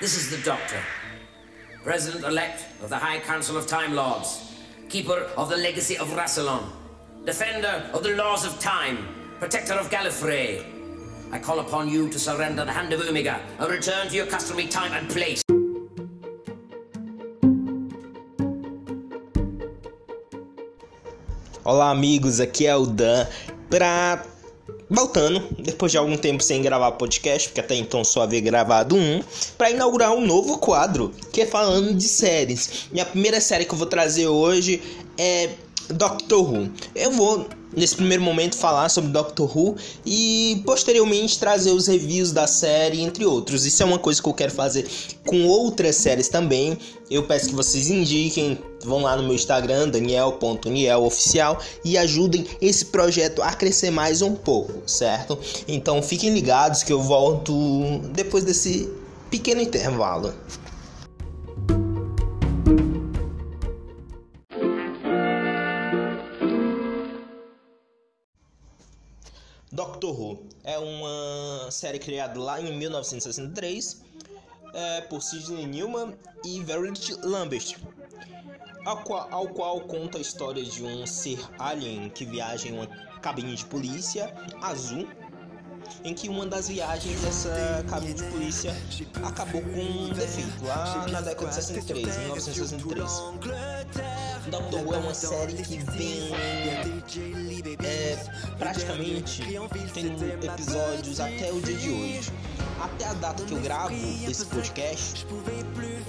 This is the Doctor, President elect of the High Council of Time Lords, Keeper of the Legacy of Rassilon, Defender of the Laws of Time, Protector of Gallifrey. I call upon you to surrender the Hand of Omega and return to your customary time and place. Olá, amigos, aqui é o Dan. Pra voltando, depois de algum tempo sem gravar podcast, porque até então só havia gravado um, para inaugurar um novo quadro, que é falando de séries. Minha primeira série que eu vou trazer hoje é Doctor Who. Eu vou nesse primeiro momento falar sobre Doctor Who e posteriormente trazer os reviews da série, entre outros. Isso é uma coisa que eu quero fazer com outras séries também. Eu peço que vocês indiquem, vão lá no meu Instagram, daniel.nieloficial e ajudem esse projeto a crescer mais um pouco, certo? Então fiquem ligados que eu volto depois desse pequeno intervalo. Doctor Who é uma série criada lá em 1963 é, por Sidney Newman e Verity Lambert, ao qual, ao qual conta a história de um ser alien que viaja em uma cabine de polícia azul em que uma das viagens dessa cabine de polícia acabou com um defeito lá na década de 63, 1963. Doctor Who é uma série que vem é, praticamente tendo episódios até o dia de hoje. Até a data que eu gravo esse podcast,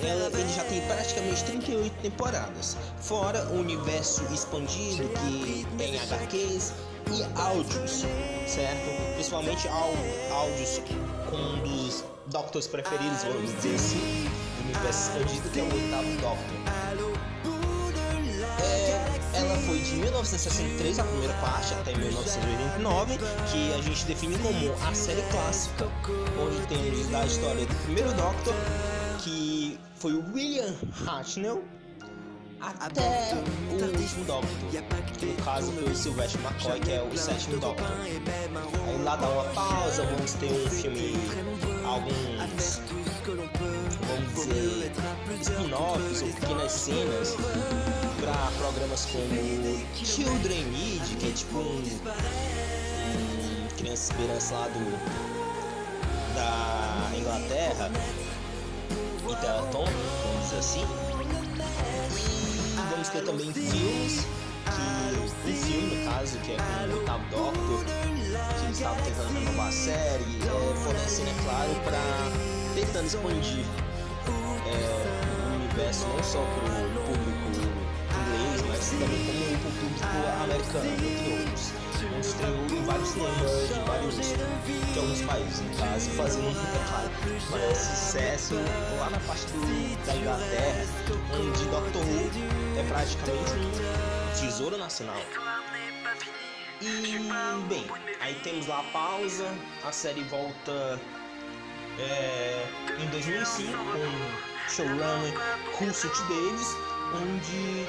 ela, ele já tem praticamente 38 temporadas, fora o universo expandido que tem HQs e áudios, certo? Principalmente áudios com um dos Doctors preferidos, vamos dizer assim, do universo expandido, que é o oitavo Doctor. Foi de 1963, a primeira parte, até 1989, que a gente define como a série clássica, onde temos a história do primeiro Doctor, que foi o William Hartnell, até o último Doctor, que no caso foi o Sylvester McCoy, que é o sétimo Doctor. Aí lá dá uma pausa, vamos ter um filme, alguns, vamos dizer, spin-offs ou pequenas cenas para programas como Children Need, que é tipo um, um Criança Esperança lá do, da Inglaterra, e Teleton, vamos dizer assim. Vamos ter também filmes, que um filme no caso, que é com o oitavo Doctor, que eles estavam tentando renovar a série, é, fornecendo, é claro, para tentando expandir é, o universo não só para também como o público americano, entre outros. Estreou em vários cinemas de vários de alguns países, no caso, fazendo é sucesso lá na parte do, da Inglaterra, onde Doctor Who é praticamente um tesouro nacional. E bem, aí temos lá a pausa, a série volta é, em 2005 com showrunner Russell T. Davis, onde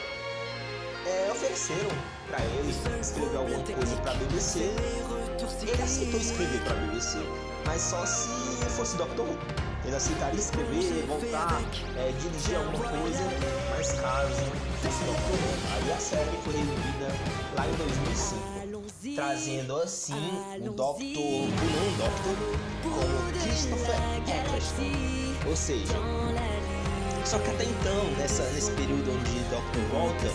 é, ofereceram para ele escrever alguma coisa para a BBC. Ele aceitou escrever para a BBC, mas só se fosse Doctor Who. Ele aceitaria escrever, voltar, é, dirigir alguma coisa, mas caso fosse Doctor Who. Aí a série foi revivida lá em 2005, trazendo assim o Doctor, o não Doctor, como Christopher Eccleston. Ou seja, só que até então, nessa, nesse período onde o Doctor volta,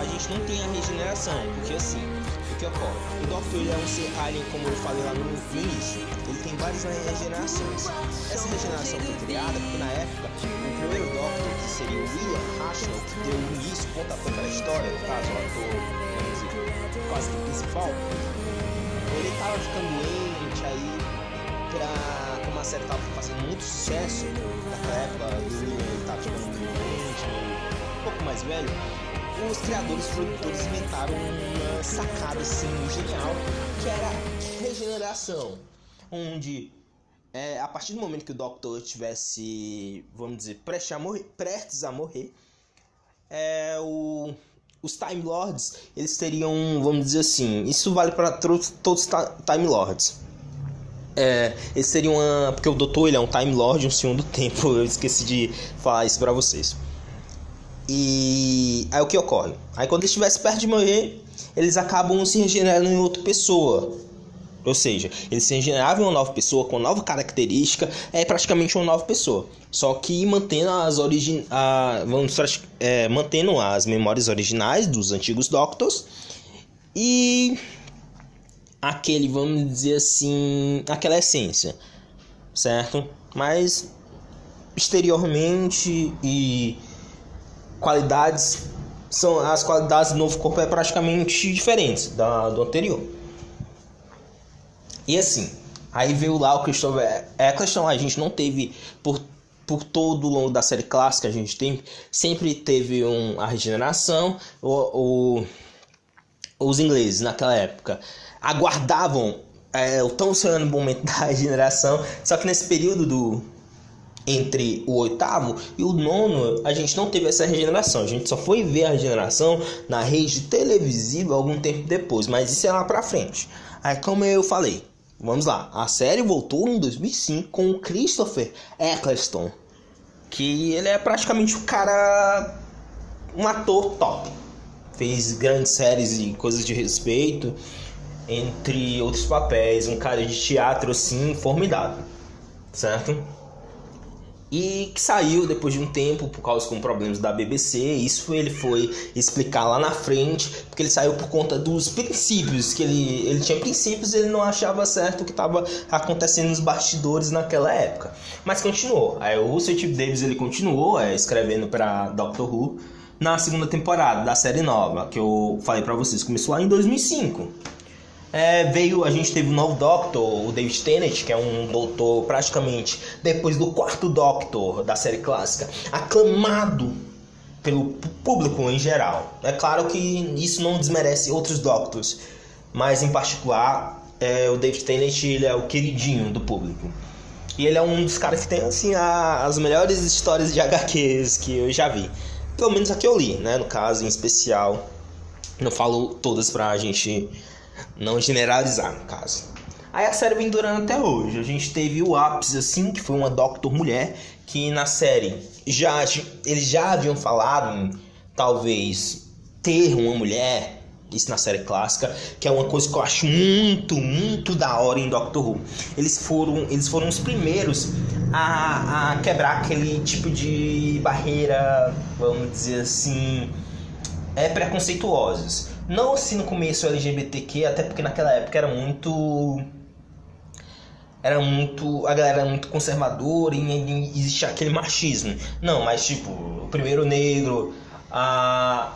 a gente não tem a regeneração, porque assim, o que ocorre? O Doctor ele é um ser alien, como eu falei lá no início, ele tem várias regenerações. Essa regeneração foi criada porque na época, o primeiro Doctor, que seria o William Hartnell, que deu início, pontapé para a história, no caso, o ator, quase que principal, ele estava ficando doente aí pra como a série estava fazendo muito sucesso naquela época do ele estava ficando um pouco mais velho, os criadores e produtores inventaram uma sacada assim genial que era regeneração, onde é, a partir do momento que o Doctor estivesse, vamos dizer, prestes a morrer, prestes a morrer é, o, os Time Lords eles teriam, vamos dizer assim, isso vale para todos os Time Lords É, esse seria uma. Porque o doutor ele é um Time Lord, um senhor do tempo. Eu esqueci de falar isso pra vocês. E aí o que ocorre? Aí quando eles estivessem perto de morrer, eles acabam se regenerando em outra pessoa. Ou seja, eles se regeneravam em uma nova pessoa com nova característica, é praticamente uma nova pessoa. Só que mantendo as origin... A, vamos, é, mantendo as memórias originais dos antigos Doctors e aquele, vamos dizer assim, aquela essência, certo? Mas exteriormente e qualidades são as qualidades do novo corpo é praticamente diferentes da do anterior. E assim, aí veio lá o Christopher Eccleston, a gente não teve por por todo o longo da série clássica a gente tem sempre teve um, a regeneração o, o os ingleses naquela época aguardavam é, o tão sonhando momento da regeneração, só que nesse período do entre o oitavo e o nono, a gente não teve essa regeneração. A gente só foi ver a regeneração na rede televisiva algum tempo depois, mas isso é lá pra frente. Aí, como eu falei, vamos lá. A série voltou em 2005 com o Christopher Eccleston, que ele é praticamente o cara, um ator top fez grandes séries e coisas de respeito, entre outros papéis, um cara de teatro assim formidável, certo? E que saiu depois de um tempo por causa com problemas da BBC. Isso ele foi explicar lá na frente, porque ele saiu por conta dos princípios que ele ele tinha princípios, ele não achava certo o que estava acontecendo nos bastidores naquela época. Mas continuou. Aí o Russell T. Davis ele continuou é, escrevendo para Doctor Who na segunda temporada da série nova, que eu falei para vocês, começou lá em 2005. É, veio, a gente teve o novo Doctor, o David Tennant, que é um doutor praticamente depois do quarto Doctor da série clássica, aclamado pelo público em geral. É claro que isso não desmerece outros Doctors, mas em particular é, o David Tennant ele é o queridinho do público. E ele é um dos caras que tem assim a, as melhores histórias de HQs que eu já vi. Pelo menos a que eu li, né? No caso, em especial. Não falo todas pra gente não generalizar, no caso. Aí a série vem durando até hoje. A gente teve o ápice, assim, que foi uma Doctor Mulher, que na série já eles já haviam falado talvez ter uma mulher isso na série clássica, que é uma coisa que eu acho muito, muito da hora em Doctor Who. Eles foram, eles foram os primeiros a, a quebrar aquele tipo de barreira, vamos dizer assim, é preconceituosos. Não assim no começo LGBTQ, até porque naquela época era muito era muito. A galera era muito conservadora e, e existia aquele machismo. Não, mas tipo, o primeiro negro, a,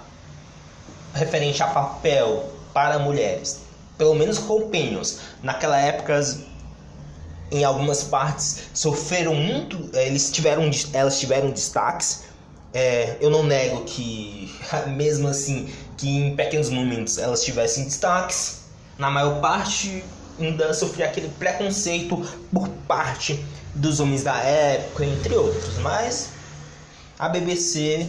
referente a papel para mulheres, pelo menos companions, naquela época em algumas partes sofreram muito, eh, eles tiveram, elas tiveram destaques. É, eu não nego que, mesmo assim, que em pequenos momentos elas tivessem destaques, na maior parte ainda sofria aquele preconceito por parte dos homens da época, entre outros. Mas a BBC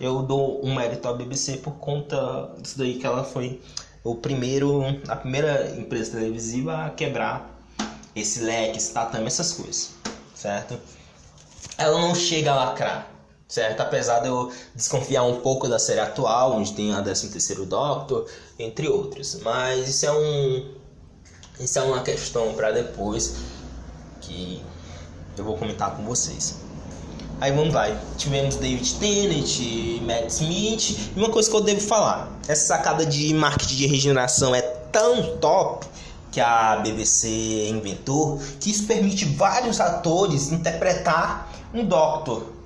eu dou um mérito à BBC por conta disso daí que ela foi o primeiro, a primeira empresa televisiva a quebrar esse leque, esse tatame, essas coisas, certo? Ela não chega a lacrar, certo? Apesar de eu desconfiar um pouco da série atual, onde tem a 13 terceiro Doctor, entre outros, mas isso é um isso é uma questão para depois que eu vou comentar com vocês. Aí vamos vai. Tivemos David Tennant, Matt Smith. E uma coisa que eu devo falar: essa sacada de marketing de regeneração é tão top que a BBC inventou que isso permite vários atores interpretar um Doctor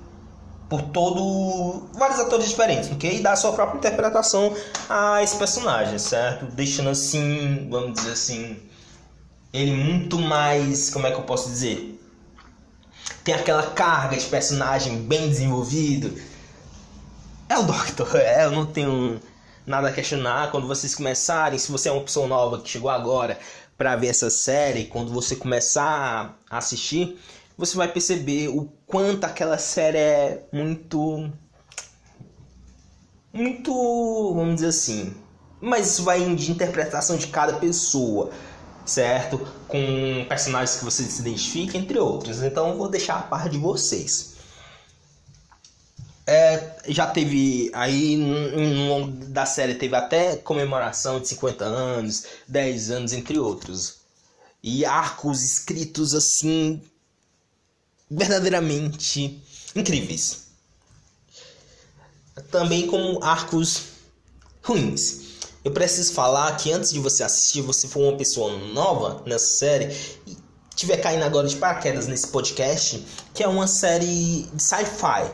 por todo vários atores diferentes, ok? E dar a sua própria interpretação a esse personagem, certo? Deixando assim, vamos dizer assim, ele muito mais, como é que eu posso dizer? tem aquela carga de personagem bem desenvolvido. É o Doctor, é, eu não tenho nada a questionar. Quando vocês começarem, se você é uma pessoa nova que chegou agora para ver essa série, quando você começar a assistir, você vai perceber o quanto aquela série é muito. Muito. Vamos dizer assim. Mas isso vai de interpretação de cada pessoa. certo? Com personagens que você se identifica, entre outros. Então vou deixar a par de vocês. É, já teve aí no longo da série teve até comemoração de 50 anos, 10 anos, entre outros. E arcos escritos assim verdadeiramente incríveis. Também como arcos ruins. Eu preciso falar que antes de você assistir, você for uma pessoa nova nessa série e tiver caindo agora de paraquedas nesse podcast, que é uma série de sci-fi.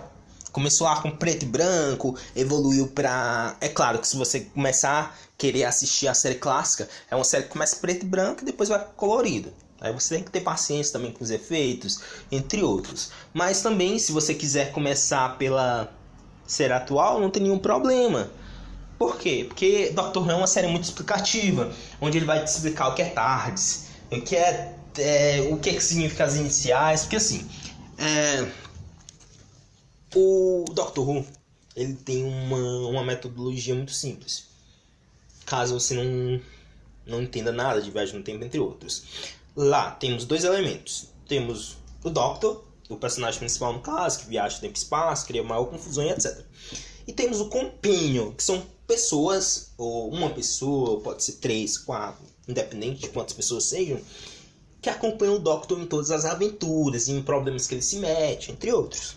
Começou lá com preto e branco, evoluiu pra. É claro que se você começar a querer assistir a série clássica, é uma série que começa preto e branco e depois vai colorido. Aí você tem que ter paciência também com os efeitos, entre outros. Mas também, se você quiser começar pela série atual, não tem nenhum problema. Por quê? Porque Doctor Who é uma série muito explicativa, onde ele vai te explicar o que é TARDIS, o que é, é o que, é que significa as iniciais, porque assim, é, o Doctor Who ele tem uma, uma metodologia muito simples. Caso você não, não entenda nada de viagem no tempo, entre outros. Lá temos dois elementos. Temos o Doctor, o personagem principal no caso, que viaja tempo e espaço, cria maior confusão e etc. E temos o Companion, que são pessoas, ou uma pessoa, pode ser três, quatro, independente de quantas pessoas sejam, que acompanham o Doctor em todas as aventuras, em problemas que ele se mete, entre outros.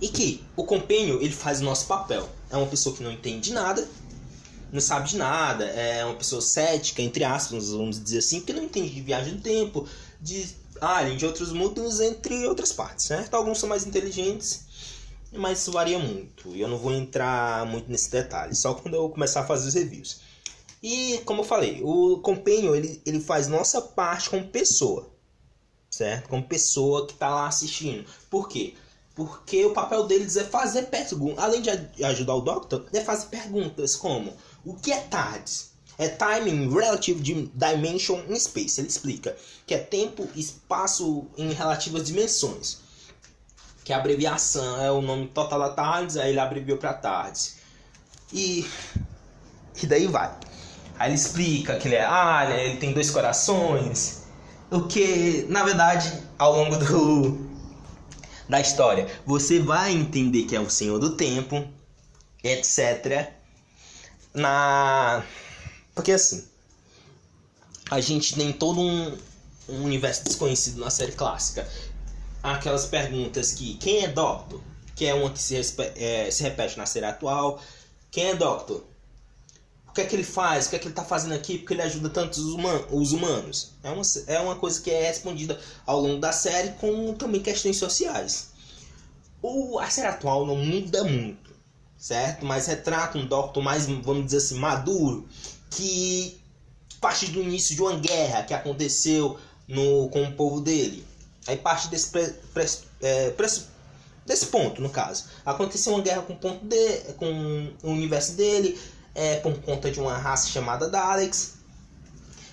E que o Companion, ele faz o nosso papel. É uma pessoa que não entende nada, não sabe de nada, é uma pessoa cética, entre aspas, vamos dizer assim, porque não entende de viagem no tempo, de alien, de outros mundos, entre outras partes, certo? Alguns são mais inteligentes, mas isso varia muito. E eu não vou entrar muito nesse detalhe, só quando eu começar a fazer os reviews. E, como eu falei, o Companion, ele, ele faz nossa parte como pessoa, certo? Como pessoa que está lá assistindo. Por quê? Porque o papel deles é fazer perguntas. Além de ajudar o Doctor, é fazer perguntas como o que é TARDIS? É Time in Relative Dimension in Space. Ele explica que é tempo e espaço em relativas dimensões. Que a abreviação é o nome total da TARDIS, aí ele abreviou para TARDIS. E, e daí vai. Aí ele explica que ele é alien, ele tem dois corações. O que, na verdade, ao longo do, da história, você vai entender que é o Senhor do Tempo, etc na. Porque assim. A gente tem todo um, um universo desconhecido na série clássica. Aquelas perguntas que. Quem é Doctor? Que é uma que se, é, se repete na série atual. Quem é Doctor? O que é que ele faz? O que é que ele está fazendo aqui? Porque ele ajuda tantos os humanos. É uma, é uma coisa que é respondida ao longo da série com também questões sociais. O, a série atual não muda muito certo? Mas retrata um Doctor mais, vamos dizer assim, maduro, que parte do início de uma guerra que aconteceu no, com o povo dele. Aí parte desse, pre, pre, é, pre, desse ponto, no caso. Aconteceu uma guerra com o, ponto de, com o universo dele, é, por conta de uma raça chamada Daleks.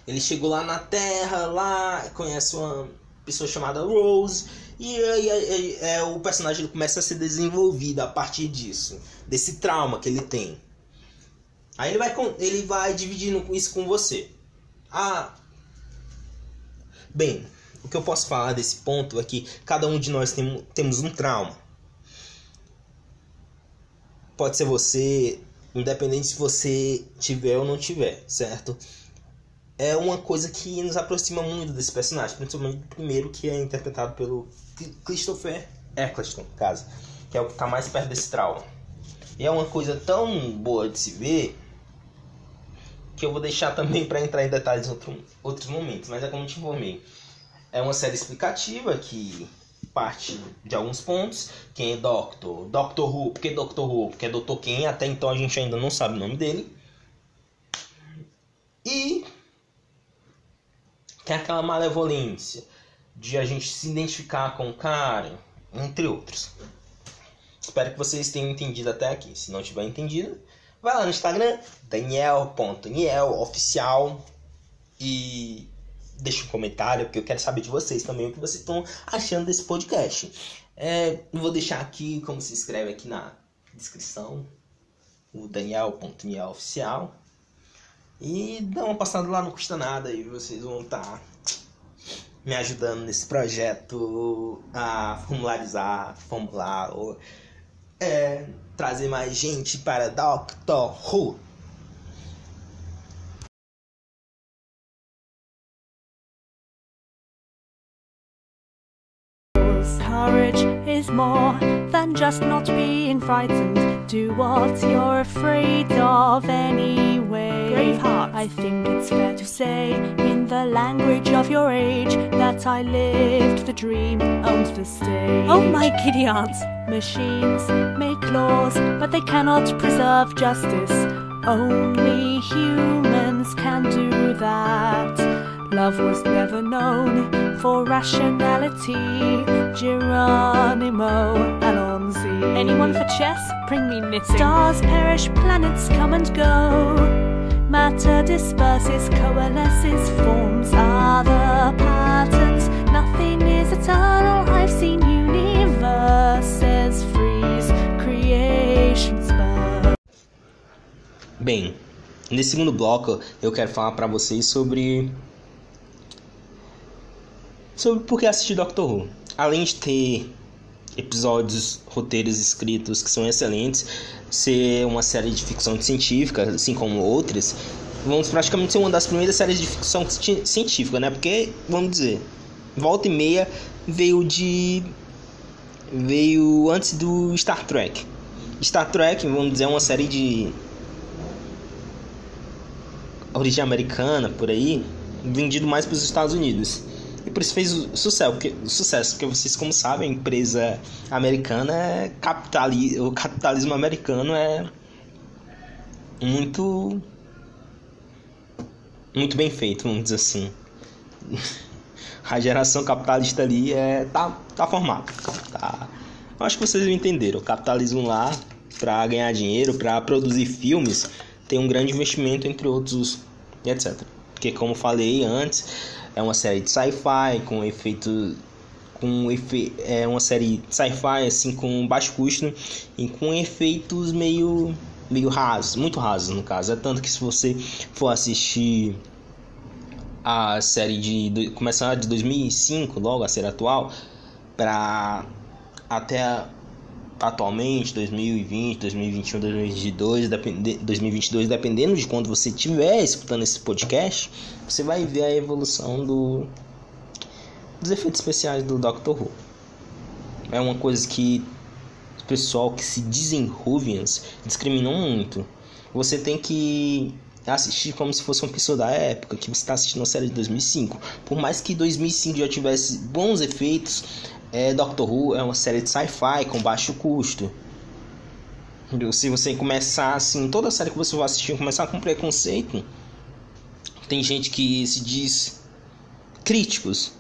Ele chegou lá na Terra, lá conhece uma pessoa chamada Rose e aí é, o personagem começa a ser desenvolvido a partir disso, desse trauma que ele tem. Aí ele vai, ele vai dividindo isso com você. Ah, bem, o que eu posso falar desse ponto é que cada um de nós tem, temos um trauma. Pode ser você, independente se você tiver ou não tiver, certo? é uma coisa que nos aproxima muito desse personagem, principalmente o primeiro que é interpretado pelo Christopher Eccleston, caso, que é o que está mais perto desse trauma. E é uma coisa tão boa de se ver que eu vou deixar também para entrar em detalhes em outro, outros momentos, mas é como te informei. É uma série explicativa que parte de alguns pontos. Quem é Doctor? Doctor Who. Por que Doctor Who? Porque é Dr. Quem. Até então a gente ainda não sabe o nome dele. E tem aquela malevolência de a gente se identificar com cara, entre outros. Espero que vocês tenham entendido até aqui. Se não tiver entendido, vai lá no Instagram, daniel.nieloficial e deixa um comentário, porque eu quero saber de vocês também o que vocês estão achando desse podcast. É, vou deixar aqui como se inscreve aqui na descrição, o daniel.nieloficial. E dá uma passada lá, não custa nada e vocês vão estar tá me ajudando nesse projeto a formularizar, formular, ou é, trazer mais gente para Doctor Who. Courage is more than just not being frightened. Do what you're afraid of anyway. Braveheart. I think it's fair to say, in the language of your age, that I lived the dream, owned the stage. Oh my giddy aunt. Machines make laws, but they cannot preserve justice. Only humans can do that. Love was never known for rationality. Geronimo. Anyone for chess? Bring me knitting. Stars perish, planets come and go. Matter disperses, coalesces, forms the patterns. Nothing is eternal. I've seen universes freeze, creations burn. Bem, nesse segundo bloco eu quero falar para vocês sobre sobre por que assistir Doctor Who. Além de ter episódios, roteiros escritos que são excelentes, ser uma série de ficção científica, assim como outras, vamos praticamente ser uma das primeiras séries de ficção científica, né? Porque, vamos dizer, volta e meia veio de veio antes do Star Trek. Star Trek, vamos dizer, é uma série de origem americana por aí, vendido mais para os Estados Unidos. E por isso fez sucesso, porque, sucesso, porque vocês como sabem, a empresa americana é capitali, o capitalismo americano é muito muito bem feito, vamos dizer assim. A geração capitalista ali é tá tá formada. Tá. Eu acho que vocês entenderam. O capitalismo lá para ganhar dinheiro, para produzir filmes, tem um grande investimento entre outros e etc. Porque como falei antes, é uma série de sci-fi com efeito com efe, é uma série sci-fi assim com baixo custo e com efeitos meio meio rasos, muito rasos no caso. É tanto que se você for assistir a série de começar de 2005, logo a série atual, para até atualmente 2020, 2021, 2022, depende, 2022, dependendo de quando você estiver escutando esse podcast, você vai ver a evolução do dos efeitos especiais do Doctor Who. É uma coisa que o pessoal que se dizem Whovians discriminam muito. Você tem que assistir como se fosse uma pessoa da época que você está assistindo a série de 2005. Por mais que 2005 já tivesse bons efeitos, é, Doctor Who é uma série de sci-fi com baixo custo. Se você começar assim, toda série que você vai assistir começar com preconceito, tem gente que se diz críticos,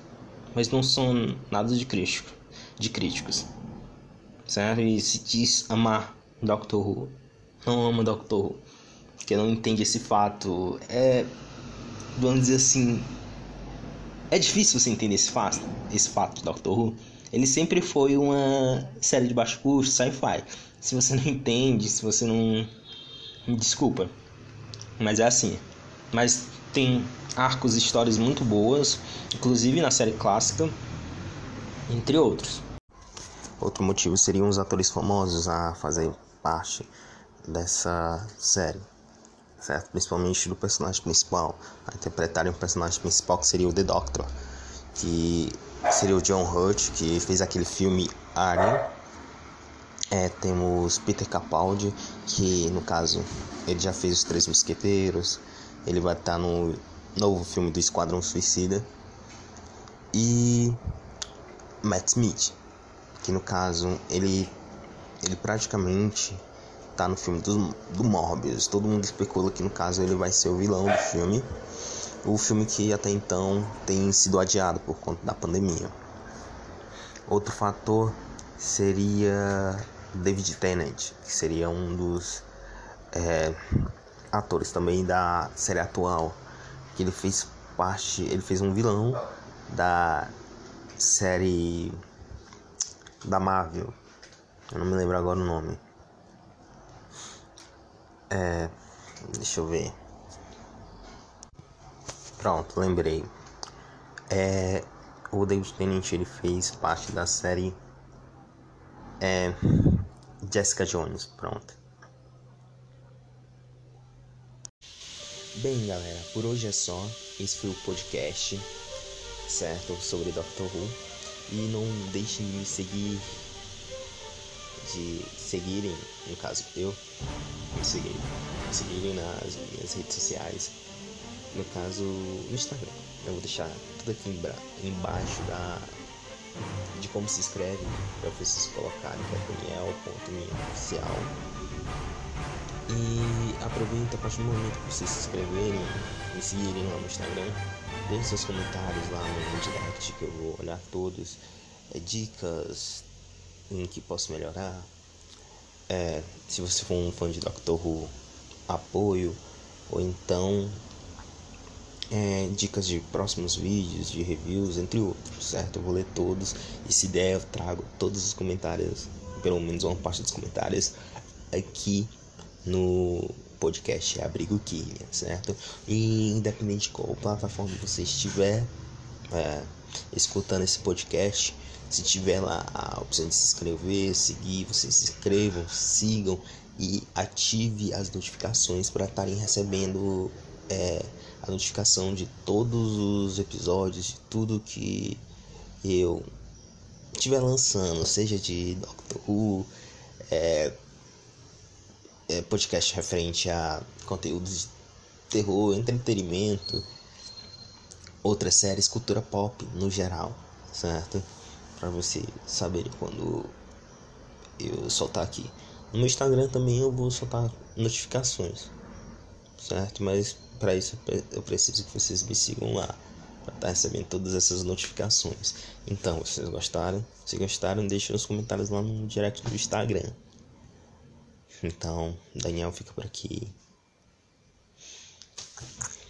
mas não são nada de crítico, de críticos. Certo? E se diz amar Doctor Who, não ama Doctor Who, que não entende esse fato. É, vamos dizer assim, é difícil você entender esse fato, esse fato de Doctor Who ele sempre foi uma série de baixo custo, sci-fi. Se você não entende, se você não. Desculpa. Mas é assim. Mas tem arcos e histórias muito boas, inclusive na série clássica, entre outros. Outro motivo seriam os atores famosos a fazer parte dessa série, certo? Principalmente do personagem principal, a interpretarem o personagem principal que seria o The Doctor, que seria o John Hurt, que fez aquele filme Alien. É, temos Peter Capaldi, que no caso ele já fez Os Três Mosqueteiros, ele vai estar no novo filme do Esquadrão Suicida. E Matt Smith, que no caso ele, ele praticamente tá no filme do, do Morbius. Todo mundo especula que no caso ele vai ser o vilão do filme o filme que até então tem sido adiado por conta da pandemia. Outro fator seria David Tennant, que seria um dos é, atores também da série atual, que ele fez parte, ele fez um vilão da série da Marvel. Eu não me lembro agora o nome. É, deixa eu ver. Pronto, lembrei. É, o David Tennant ele fez parte da série é, Jessica Jones. Pronto. Bem, galera, por hoje é só. Esse foi o podcast, certo? Sobre Doctor Who. E não deixem de me seguir, de seguirem, no caso eu, me seguirem, me seguirem nas minhas redes sociais, no caso no Instagram. Eu vou deixar tudo aqui embaixo da de como se escreve. Para vocês colocarem que é daniel.minha.oficial e aproveita a partir do momento que vocês se inscreverem me seguirem lá no Instagram. Deixe seus comentários lá no direct que eu vou olhar todos. É, dicas em que posso melhorar. É, se você for um fã de Doctor Who apoio. Ou então é, dicas de próximos vídeos, de reviews, entre outros, certo? Eu vou ler todos e se der eu trago todos os comentários, pelo menos uma parte dos comentários aqui no podcast Abrigo Química, certo? E independente de qual plataforma você estiver é, escutando esse podcast, se tiver lá a opção de se inscrever, seguir, vocês se inscrevam, sigam e ative as notificações para estarem recebendo é, a notificação de todos os episódios, de tudo que eu estiver lançando, seja de Doctor Who, é, é, podcast referente a conteúdos de terror, entretenimento, outras séries, cultura pop no geral, certo? Para você saber quando eu soltar aqui. No Instagram também eu vou soltar notificações, certo? Mas para isso eu preciso que vocês me sigam lá para estar tá recebendo todas essas notificações. Então, vocês gostaram? Se gostaram, deixem nos comentários lá no direct do Instagram. Então, Daniel fica por aqui.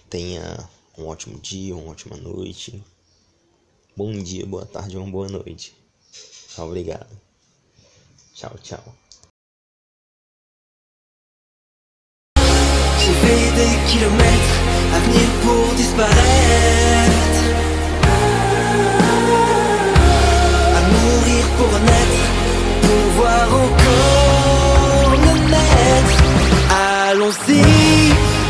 Tenha um ótimo dia, uma ótima noite. Bom dia, boa tarde uma boa noite. Obrigado. Tchau, tchau. des kilomètres à venir pour disparaître. À mourir pour naître, pour voir encore le naître. Allons-y.